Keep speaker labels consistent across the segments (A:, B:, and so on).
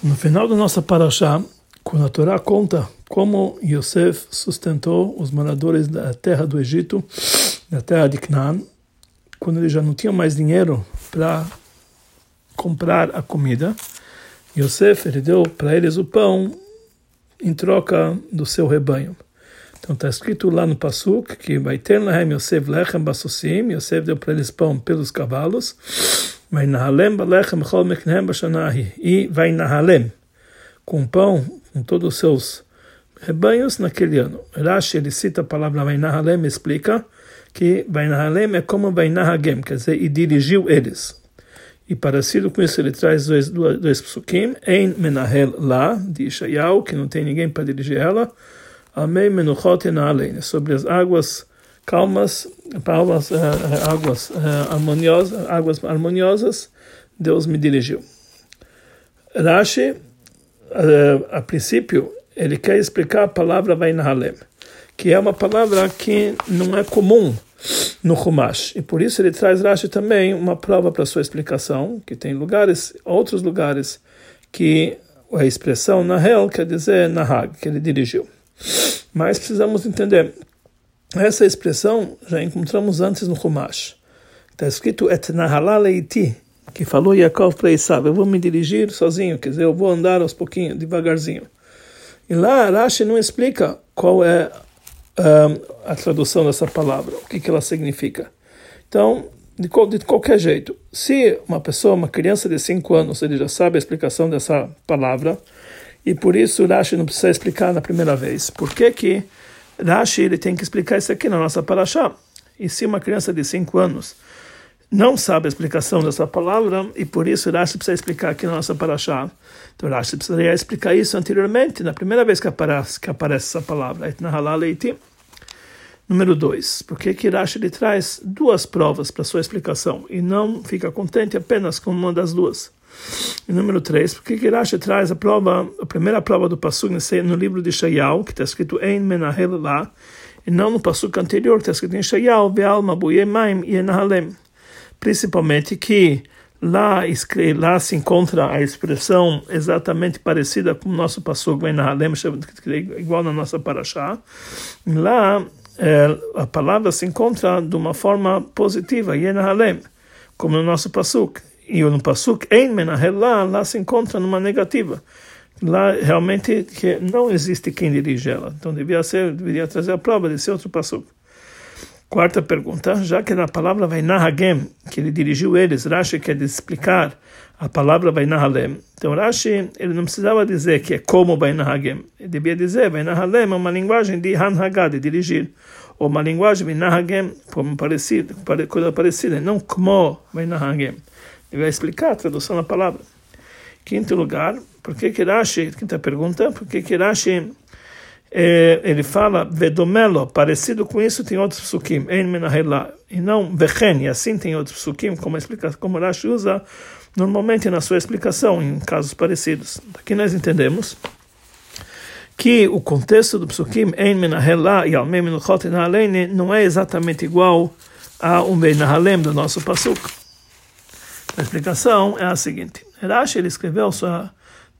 A: No final da nossa paraxá, quando a Torá conta como Yosef sustentou os moradores da terra do Egito, da terra de Canaan, quando eles já não tinham mais dinheiro para comprar a comida, Yosef ele deu para eles o pão em troca do seu rebanho. Então está escrito lá no Pasuk que vai ter Yosef Lechem Basosim, Yosef deu para eles pão pelos cavalos, vai Nahalem Balechem Chol Meknehem Bashanahi, e vai Nahalem, com pão, com todos os seus rebanhos naquele ano. Rashi ele cita a palavra vai Nahalem, explica que vai Nahalem é como vai Nahagem, quer dizer, e dirigiu eles. E parecido com isso, ele traz dois, dois, dois psukim, Ein Menahel lá, de Ishayahu, que não tem ninguém para dirigir ela, Amei menuchot enalein, sobre as águas calmas, palmas, uh, águas uh, harmoniosas, águas harmoniosas, Deus me dirigiu. Rashi, uh, a princípio, ele quer explicar a palavra Vainahalem, que é uma palavra que não é comum no Humash. E por isso ele traz Rashi também uma prova para sua explicação, que tem lugares, outros lugares, que a expressão Nahel quer dizer Nahag, que ele dirigiu. Mas precisamos entender. Essa expressão já encontramos antes no Humash. Está escrito Et Nahalaiti, que falou Yaakov para Isav, eu vou me dirigir sozinho, quer dizer, eu vou andar aos pouquinhos, devagarzinho. E lá Rashi não explica qual é um, a tradução dessa palavra, o que, que ela significa. Então, de, de qualquer jeito, se uma pessoa, uma criança de 5 anos, ele já sabe a explicação dessa palavra, e por isso Rashi não precisa explicar na primeira vez. Por que que Rashi ele tem que explicar isso aqui na nossa paraxá? E se uma criança de 5 anos não sabe a explicação dessa palavra, e por isso Rashi precisa explicar aqui na nossa paraxá, então Rashi precisaria explicar isso anteriormente, na primeira vez que aparece, que aparece essa palavra, Número 2. Por que Rashi ele traz duas provas para sua explicação e não fica contente apenas com uma das duas? E número 3, porque que Rashi traz a prova, a primeira prova do Passuk no livro de Shayal, que está escrito Ein Menahel lá, e não no Passuk anterior, que está escrito em Shayal, Be'alma Buyemaim Yenahalem. Principalmente que lá, lá se encontra a expressão exatamente parecida com o nosso Passuk Be'nahalem, igual na nossa Parashá. Lá é, a palavra se encontra de uma forma positiva, Yenahalem, como no nosso Passuk e no Pasuk, em Menahel, lá, se encontra numa negativa. Lá realmente que não existe quem dirige ela. Então devia ser, deveria trazer a prova desse outro Pasuk. Quarta pergunta, já que na palavra vai Nahagem, que ele dirigiu eles, Rashi quer explicar a palavra vai Nahalem. Então Rashi, ele não precisava dizer que é como vai Nahagem. Ele devia dizer vai Nahalem é uma linguagem de Hanhagá, de dirigir. Ou uma linguagem de Nahagem, como parecido, coisa parecida, não como vai Nahagem. Ele vai explicar a tradução da palavra. Quinto lugar, por que que Rashi, quinta pergunta, por que que Rashi é, ele fala vedomelo, parecido com isso tem outros psukim, en menahela, e não vechen, e assim tem outros psukim, como, explica, como Rashi usa normalmente na sua explicação, em casos parecidos. Aqui nós entendemos que o contexto do psukim en menahela e almei menuchot não é exatamente igual a um benahalem do nosso pasuk. A explicação é a seguinte: Rashi ele escreveu sua,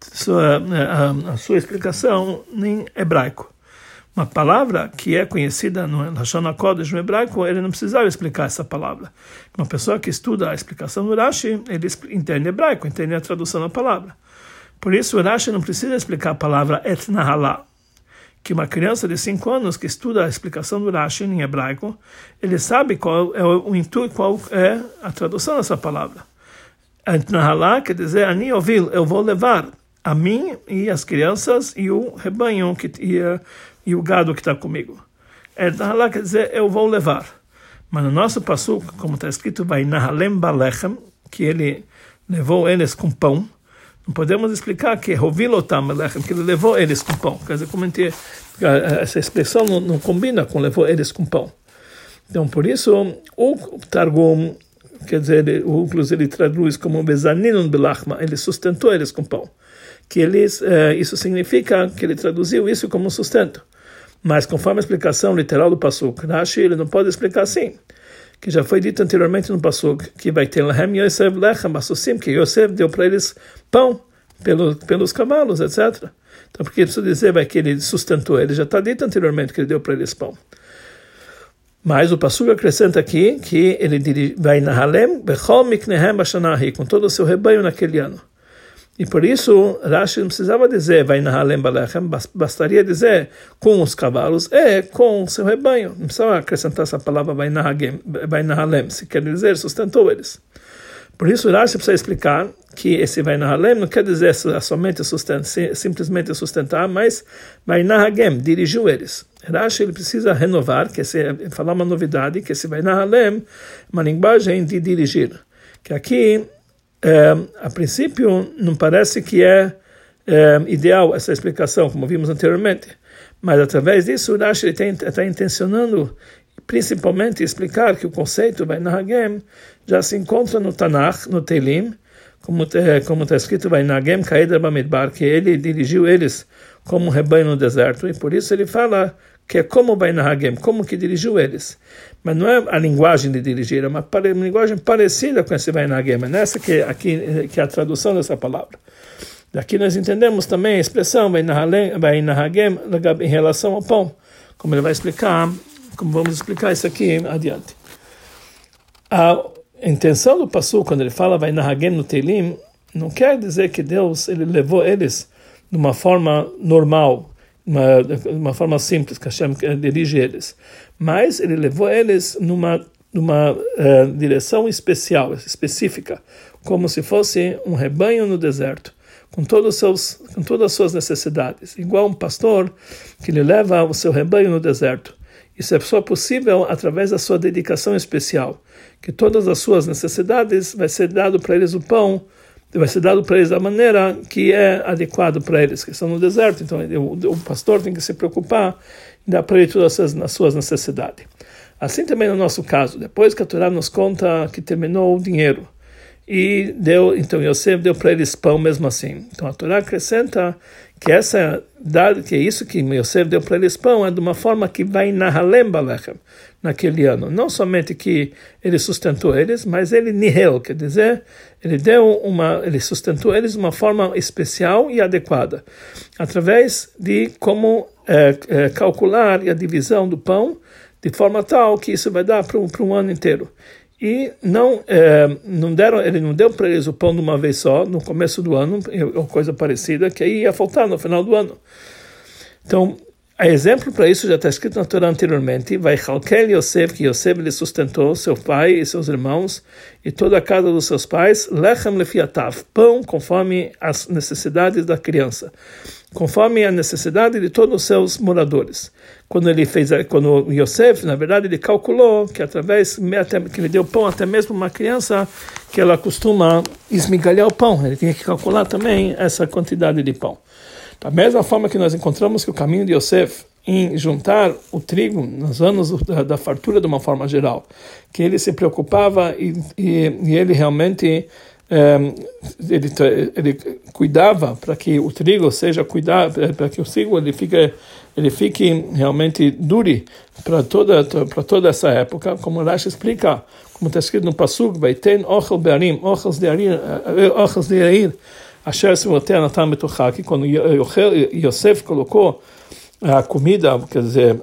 A: sua, a, a sua explicação em hebraico. Uma palavra que é conhecida no Lashon HaKodesh no hebraico, ele não precisava explicar essa palavra. Uma pessoa que estuda a explicação do Rashi, ele entende hebraico, entende a tradução da palavra. Por isso, o Rashi não precisa explicar a palavra etnahalá, que uma criança de 5 anos que estuda a explicação do Rashi em hebraico, ele sabe qual é o intuito, qual é a tradução dessa palavra. Nahalá quer dizer, Ani ouvi, eu vou levar a mim e as crianças e o rebanho que, e, e o gado que está comigo. Nahalá quer dizer, eu vou levar. Mas no nosso passo, como está escrito, vai Nahalem Balechem, que ele levou eles com pão. Não podemos explicar que Rovilotam Balechem, que ele levou eles com pão. Quer dizer, como essa expressão não, não combina com levou eles com pão. Então, por isso, o Targum quer dizer, o Uclus ele traduz como bezaninun belachma, ele sustentou eles com pão. Que eles, eh, isso significa que ele traduziu isso como sustento. Mas conforme a explicação literal do Pasuk, Rashi ele não pode explicar assim. Que já foi dito anteriormente no Pasuk, que vai ter Lahem Yosef Lechem Asusim, que Yosef deu para eles pão pelo, pelos cavalos, etc. Então, porque isso dizer vai que ele sustentou, ele já está dito anteriormente que ele deu para eles pão. Mas o Passuga acrescenta aqui que ele vai na Halem, Bechol Miknehem Bashanahi, com todo o seu rebanho naquele ano. E por isso, Rashi não precisava dizer vai na Halem Balechem, bastaria dizer com os cavalos e com o seu rebanho. Não precisava acrescentar essa palavra vai na Halem, se quer dizer sustentou eles. Por isso, Rashi precisa explicar que esse vai na Halem não quer dizer somente sustentar, simplesmente sustentar, mas vai na Hagem, dirigiu eles. Rashi ele precisa renovar, que esse, falar uma novidade, que esse vai Halem, uma linguagem de dirigir. Que aqui, é, a princípio, não parece que é, é ideal essa explicação, como vimos anteriormente. Mas através disso, Rashi está intencionando principalmente explicar que o conceito vai na Hagem já se encontra no Tanakh, no Telim, como está escrito vai na Hagem Kaeder Bamidbar, que ele dirigiu eles como um rebanho no deserto, e por isso ele fala que é como vai na Hagem, como que dirigiu eles. Mas não é a linguagem de dirigir, é uma, uma linguagem parecida com esse vai na Hagem, é nessa que, aqui, que é a tradução dessa palavra. Daqui nós entendemos também a expressão vai na Hagem em relação ao pão, como ele vai explicar como vamos explicar isso aqui adiante. A intenção do Passu, quando ele fala vai na Hagem no Teilim, não quer dizer que Deus ele levou eles de uma forma normal, uma, uma forma simples, que Hashem dirige eles. Mas ele levou eles numa, numa uh, direção especial, específica, como se fosse um rebanho no deserto, com, todos seus, com todas as suas necessidades. Igual um pastor que leva o seu rebanho no deserto. Isso é só possível através da sua dedicação especial, que todas as suas necessidades vai ser dado para eles o pão, vai ser dado para eles da maneira que é adequado para eles, que estão no deserto. Então, o, pastor tem que se preocupar em dar para eles todas as, suas necessidades. Assim também no nosso caso, depois que a Torá nos conta que terminou o dinheiro e deu, então Yosef deu para eles pão mesmo assim. Então a Torá acrescenta que essa que é isso que Yosef deu para eles pão é de uma forma que vai na Halem Balechem naquele ano. Não somente que ele sustentou eles, mas ele nihel, quer dizer, ele deu uma, ele sustentou eles de uma forma especial e adequada, através de como é, é, calcular a divisão do pão de forma tal que isso vai dar para um, para um ano inteiro e não é, não deram ele não deu para eles o pão de uma vez só no começo do ano ou coisa parecida que aí ia faltar no final do ano. Então a exemplo para isso já está escrito na Torá anteriormente vai Halkel Yosef que Yosef lhe sustentou seu pai e seus irmãos e toda a casa dos seus pais lechem lefiatav pão conforme as necessidades da criança conforme a necessidade de todos os seus moradores. Quando ele fez, quando Yosef, na verdade, ele calculou que através que ele deu pão até mesmo uma criança que ela costuma esmigalhar o pão, ele tinha que calcular também essa quantidade de pão. Da mesma forma que nós encontramos que o caminho de Yosef em juntar o trigo nos anos da, da fartura de uma forma geral, que ele se preocupava e, e, e ele realmente Ehm, ele, ele cuidava para que o trigo seja cuidado, eh, para que o trigo ele fique, ele fique realmente dure para toda para toda essa época, como Rashi explica, como está escrito no Pasuk, vai ter ochel bearim, ochels de arir, eh, ochels de arir, asher sevotea natan que quando Yosef colocou a comida, quer dizer,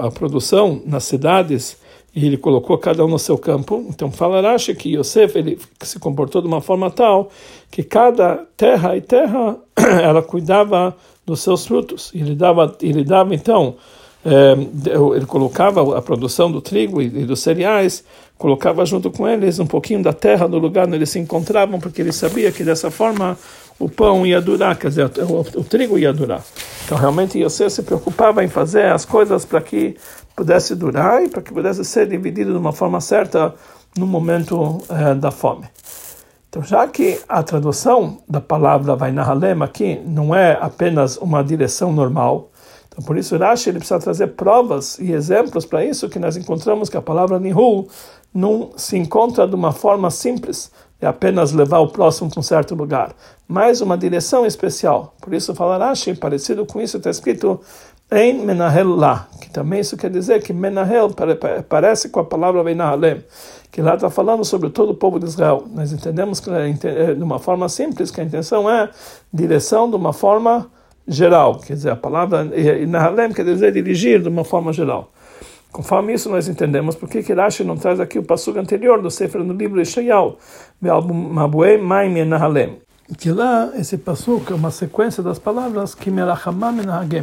A: a produção nas cidades e ele colocou cada um no seu campo. Então fala Rashi que Yosef ele se comportou de uma forma tal que cada terra e terra ela cuidava dos seus frutos. Ele dava, ele dava então, é, ele colocava a produção do trigo e, dos cereais, colocava junto com eles um pouquinho da terra do lugar onde eles se encontravam, porque ele sabia que dessa forma o pão ia durar, quer dizer, o, o, trigo ia durar. Então realmente Yosef se preocupava em fazer as coisas para que pudesse durar e para que pudesse ser dividido de uma forma certa no momento eh, da fome. Então, já que a tradução da palavra vai na Halem aqui não é apenas uma direção normal, então por isso Rashi ele precisa trazer provas e exemplos para isso que nós encontramos que a palavra Nihul não se encontra de uma forma simples, de apenas levar o próximo para um certo lugar, mas uma direção especial. Por isso fala Rashi, parecido com isso está escrito em menahel lá, que também isso quer dizer que menahel parece com a palavra venahalem, que lá está falando sobre todo o povo de Israel. Nós entendemos que é de uma forma simples que a intenção é direção de uma forma geral, quer dizer, a palavra nahalem quer dizer dirigir de uma forma geral. Conforme isso nós entendemos por que Rashi não traz aqui o passo anterior do Sefer no livro Ishayal, Mabuei Maim Nahalem que lá esse passuco é uma sequência das palavras que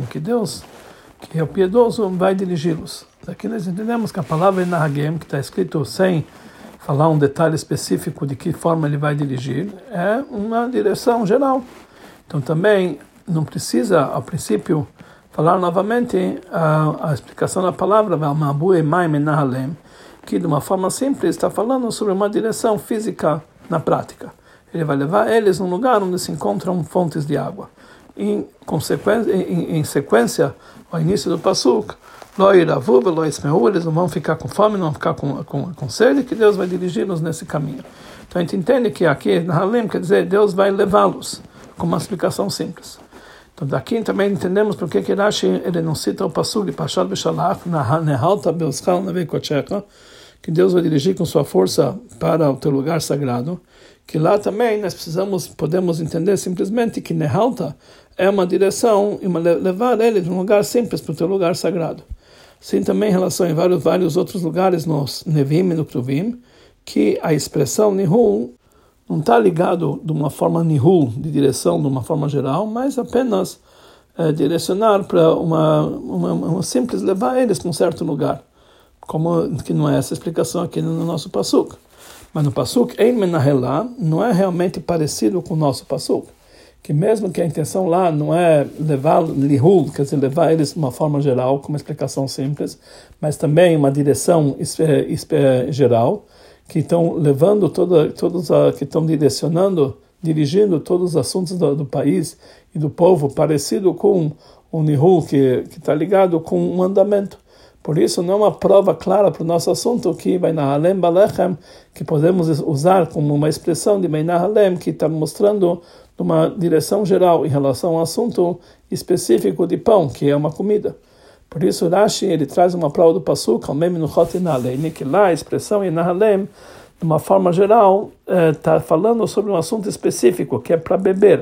A: que Deus, que é o piedoso, vai dirigi-los. Aqui nós entendemos que a palavra Nahagem, que está escrito sem falar um detalhe específico de que forma ele vai dirigir, é uma direção geral. Então também não precisa, ao princípio, falar novamente a, a explicação da palavra que de uma forma simples está falando sobre uma direção física na prática ele vai levar eles num lugar onde se encontram fontes de água. Em, consequência, em, em sequência, ao início do Pasuk, eles não vão ficar com fome, não vão ficar com, com, com sede, que Deus vai dirigi-los nesse caminho. Então a gente entende que aqui, na Halim, quer dizer, Deus vai levá-los, com uma explicação simples. Então daqui também entendemos porque que Rashi ele não cita o Pasuk de Bishalach, na Nehalta Belskal Navekochecha, que Deus vai dirigir com sua força para o teu lugar sagrado que lá também nós precisamos, podemos entender simplesmente que Nehalta é uma direção e uma, levar ele de um lugar simples para o teu lugar sagrado. Sim, também em relação a vários, vários outros lugares nos Nevim e no Kruvim, que a expressão Nihul não está ligado de uma forma Nihul, de direção, de uma forma geral, mas apenas é, direcionar para uma, uma, uma, simples levar eles para um certo lugar. Como que não é essa explicação aqui no nosso Pasuk. Mas no Pasuk, Ein Menahela, não é realmente parecido com o nosso Pasuk. Que mesmo que a intenção lá não é levar lihul, quer dizer, levar eles de uma forma geral, com uma explicação simples, mas também uma direção geral, que estão levando toda, todos a, que estão direcionando, dirigindo todos os assuntos do, do país e do povo, parecido com o nihul que está ligado com um andamento. Por isso, não é uma prova clara para o nosso assunto que vai na Balechem, que podemos usar como uma expressão de Meinah Halem, que está mostrando uma direção geral em relação ao assunto específico de pão, que é uma comida. Por isso, Rashi ele traz uma prova do Pasuk, que lá a expressão em Nahalem, de uma forma geral, está eh, falando sobre um assunto específico, que é para beber,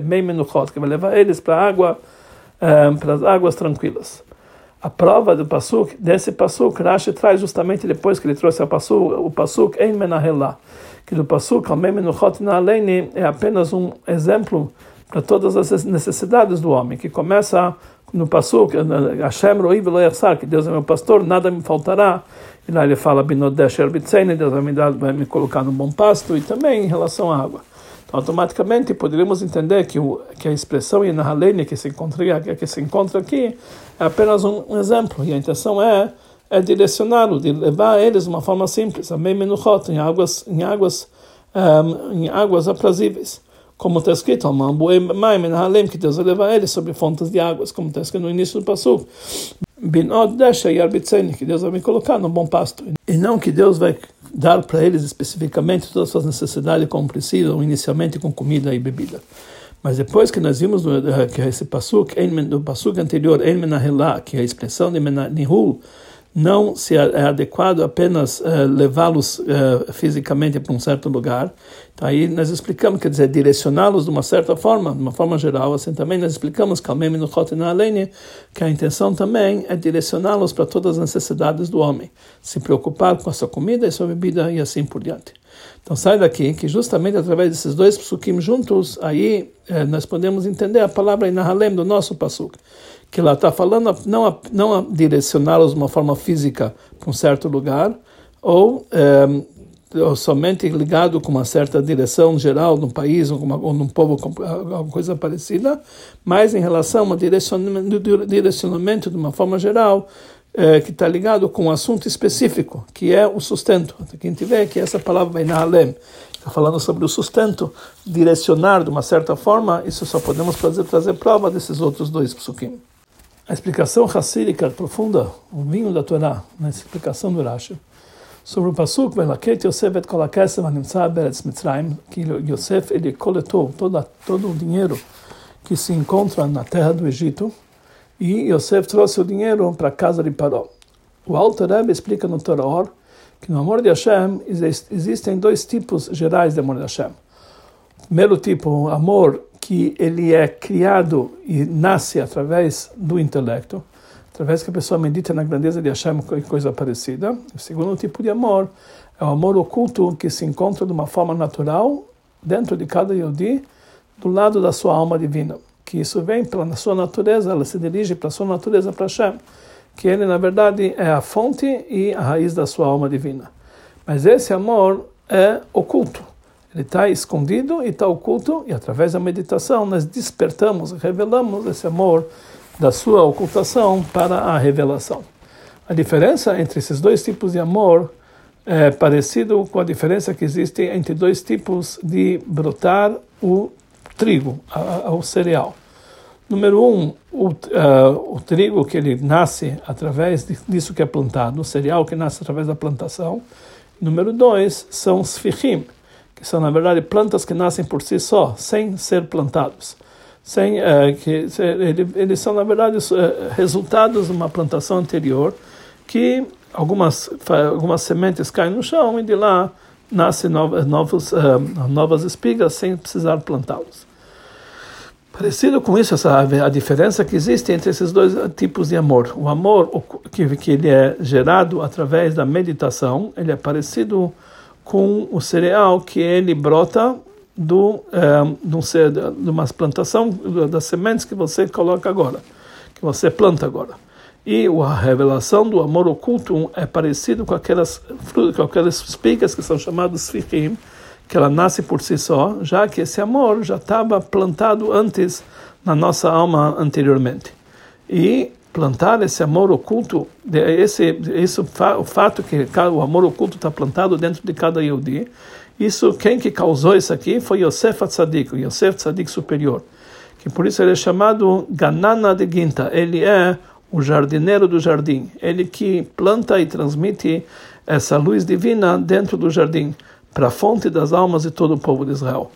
A: que vai levar eles para água, eh, para as águas tranquilas. A prova do Pasuk, desse Pasuk, Rashi traz justamente depois que ele trouxe o Pasuk, o em Menahela, que do Pasuk, é apenas um exemplo para todas as necessidades do homem, que começa no Pasuk, Hashem Roi que Deus é meu pastor, nada me faltará. E lá ele fala, Binodesher Bitzeini, Deus vai me, dar, vai me colocar no bom pasto, e também em relação à água automaticamente poderíamos entender que, o, que a expressão Yenahalene que se encontra, que se encontra aqui é apenas um, um exemplo, e a intenção é, é direcioná-lo, de levar eles de uma forma simples, a menuchot, em águas, em águas, um, em águas aprazíveis. Como está escrito, que Deus vai levar eles sobre fontes de águas, como está escrito no início do Yarbitzeni, que Deus vai me colocar no bom pasto. E não que Deus vai dar para eles especificamente todas as suas necessidades como precisam, inicialmente com comida e bebida. Mas depois que nós vimos que esse pasuk, no pasuk anterior, que é a expressão de Nihul, não se é adequado apenas uh, levá-los uh, fisicamente para um certo lugar. Então, aí nós explicamos, quer dizer, direcioná-los de uma certa forma, de uma forma geral. Assim também nós explicamos que a intenção também é direcioná-los para todas as necessidades do homem, se preocupar com a sua comida e sua bebida e assim por diante. Então sai daqui que justamente através desses dois psukim juntos, aí eh, nós podemos entender a palavra Inahalem do nosso pasuk que ela está falando não a, não a direcioná-los de uma forma física para um certo lugar, ou, é, ou, somente ligado com uma certa direção geral num país ou, uma, ou num povo, alguma coisa parecida, mas em relação a direcionamento, direcionamento de uma forma geral, é, que está ligado com um assunto específico, que é o sustento. Quem a gente vê que essa palavra vem na Alem, está falando sobre o sustento, direcionar de uma certa forma, isso só podemos fazer, trazer prova desses outros dois psukim. A explicação racílica profunda, o vinho da Torá, na explicação do Rashi, sobre o Pasuk, que Yosef ele coletou toda, todo o dinheiro que se encontra na terra do Egito, E Yosef trouxe o dinheiro para a casa de Paró. O Alter Rebbe explica no Torah que no amor de Hashem existem dois tipos gerais de amor de Hashem. O primeiro tipo, amor que ele é criado e nasce através do intelecto, através que a pessoa medita na grandeza de Hashem e coisa parecida. O segundo tipo de amor é o amor oculto que se encontra de uma forma natural dentro de cada Yodi, do lado da sua alma divina. Que isso vem pela sua natureza, ela se dirige para a sua natureza, para Hashem que ele na verdade é a fonte e a raiz da sua alma divina. Mas esse amor é oculto. Ele está escondido e está oculto, e através da meditação nós despertamos, revelamos esse amor da sua ocultação para a revelação. A diferença entre esses dois tipos de amor é parecido com a diferença que existe entre dois tipos de brotar o trigo, o cereal. Número um, o, uh, o trigo que ele nasce através disso que é plantado, o cereal que nasce através da plantação. Número dois, são os fichim, que são, na verdade, plantas que nascem por si só, sem ser plantados. Sem, uh, que, ele, eles são, na verdade, uh, resultados de uma plantação anterior, que algumas, algumas sementes caem no chão e de lá nascem novas, novas espigas sem precisar plantá-los. Parecido com isso, a diferença que existe entre esses dois tipos de amor. O amor que, que ele é gerado através da meditação, ele é parecido com o cereal que ele brota do, é, de uma plantação das sementes que você coloca agora, que você planta agora. E a revelação do amor oculto é parecido com aquelas, com aquelas espigas que são chamadas fichim, que ela nasce por si só, já que esse amor já estava plantado antes na nossa alma anteriormente. E plantar esse amor oculto, esse, esse o fato que o amor oculto está plantado dentro de cada Yehudi, isso quem que causou isso aqui foi Yosef o Yosef Tzadik superior, que por isso ele é chamado Ganana de Ginta, ele é o jardineiro do jardim, ele que planta e transmite essa luz divina dentro do jardim para a fonte das almas de todo o povo de Israel.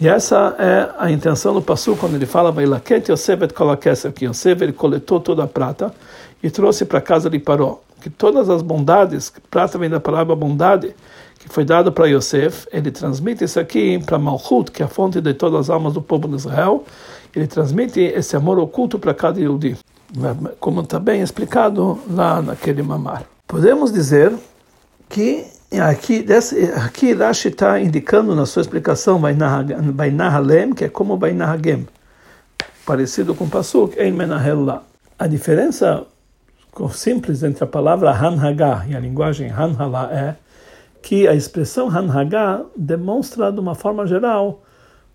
A: E essa é a intenção do Passu quando ele fala Vailaket Yosef et Kolakesef, que Yosef ele coletou toda a prata e trouxe para casa de Paró. Que todas as bondades, prata vem da palavra bondade, que foi dado para Yosef, ele transmite isso aqui para Malchut, que é a fonte de todas as almas do povo de Israel, ele transmite esse amor oculto para cada Yehudi, como está bem explicado lá naquele mamar. Podemos dizer que Aqui, desse, aqui Rashi está indicando na sua explicação Bainahalem, que é como Bainahagem, parecido com Pasuk, Ein Menahel lá. A diferença simples entre a palavra Hanhagá e a linguagem Hanhalá é que a expressão Hanhagá demonstra de uma forma geral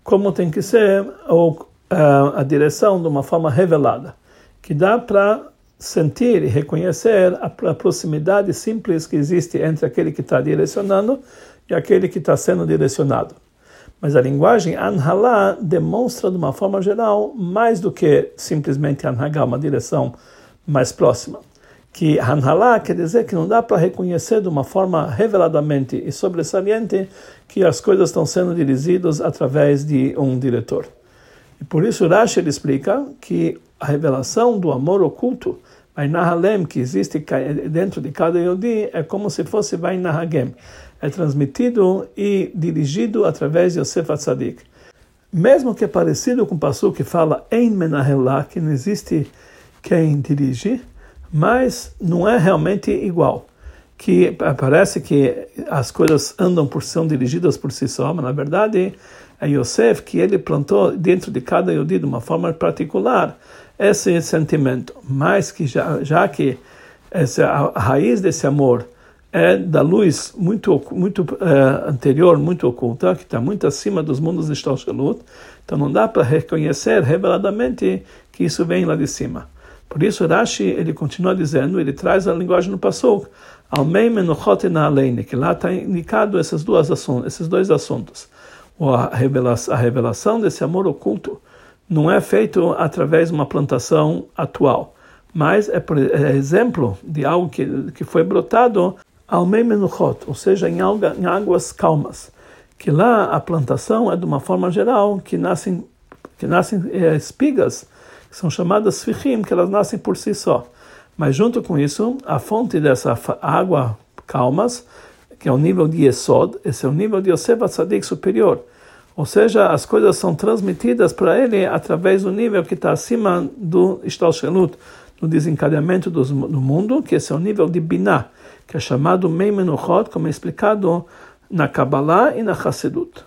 A: como tem que ser ou uh, a direção de uma forma revelada, que dá para sentir e reconhecer a, proximidade simples que existe entre aquele que está direcionando e aquele que está sendo direcionado. Mas a linguagem Anhalá demonstra de uma forma geral mais do que simplesmente Anhagá, uma direção mais próxima. Que Anhalá quer dizer que não dá para reconhecer de uma forma reveladamente e sobressalente que as coisas estão sendo dirigidas através de um diretor. E por isso Rashi explica que a revelação do amor oculto Vai Nahalem, que existe dentro de cada Yodi, é como se fosse Vai Nahagem. É transmitido e dirigido através de Yosef Atzadik. Mesmo que é parecido com o passo que fala em Menahelá, que não existe quem dirige, mas não é realmente igual. Que parece que as coisas andam por são dirigidas por si só, mas na verdade é Yosef que ele plantou dentro de cada Yodi de uma forma particular esse sentimento, mas que já, já que essa, a raiz desse amor é da luz muito muito uh, anterior, muito oculta, que está muito acima dos mundos de Shtalshalut, então não dá para reconhecer reveladamente que isso vem lá de cima. Por isso Rashi ele continua dizendo, ele traz a linguagem no Pasuk, Almei menuchot na que lá está indicado dois assuntos, esses dois assuntos. A revelação, a revelação desse amor oculto não é feito através de uma plantação atual, mas é, por, é exemplo de algo que, que foi brotado ao menuchot, ou seja, em, alga, em águas calmas, que lá a plantação é de uma forma geral que nascem que nascem é, espigas que são chamadas Sfichim, que elas nascem por si só. Mas junto com isso, a fonte dessa água calmas, que é o nível de Yesod, esse é o nível de Yosef Tzadik superior. Ou seja, as coisas são transmitidas para ele através do nível que está acima do Ishtalshelut, do desencadeamento do, do mundo, que esse é o nível de Binah, que é chamado Meimenuchot, como é explicado na Kabbalah e na Hassedut.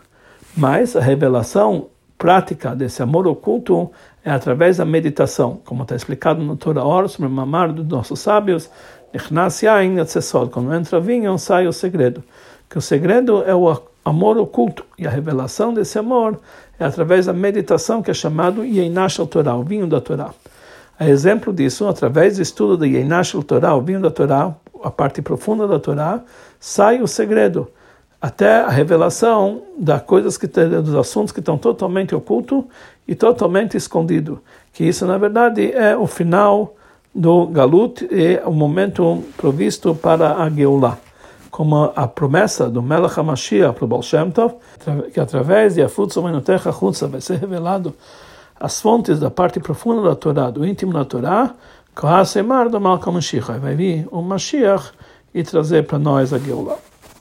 A: Mas a revelação prática desse amor oculto é através da meditação, como está explicado no Torah Or, sobre o mamar dos nossos sábios, quando entra vinho, sai o segredo. Que o segredo é o amor oculto, e a revelação desse amor é através da meditação, que é chamado Yeinash Torah, o vinho da Torá. A exemplo disso, através do estudo de Yeinash Torah, o vinho da Torá, a parte profunda da Torá, sai o segredo até a revelação das coisas que dos assuntos que estão totalmente ocultos e totalmente escondidos. Que isso na verdade é o final do Galut e o momento provisto para a Geulah. Como a promessa do Melech HaMashiach para o Baal Shem Tov, que através de Afutsu Menotecha Chutza vai ser revelado as fontes da parte profunda da Torá, do íntimo da Torá, Kohasemar do Malcham Mashiach. Vai vir o Mashiach e trazer para nós a Geulah.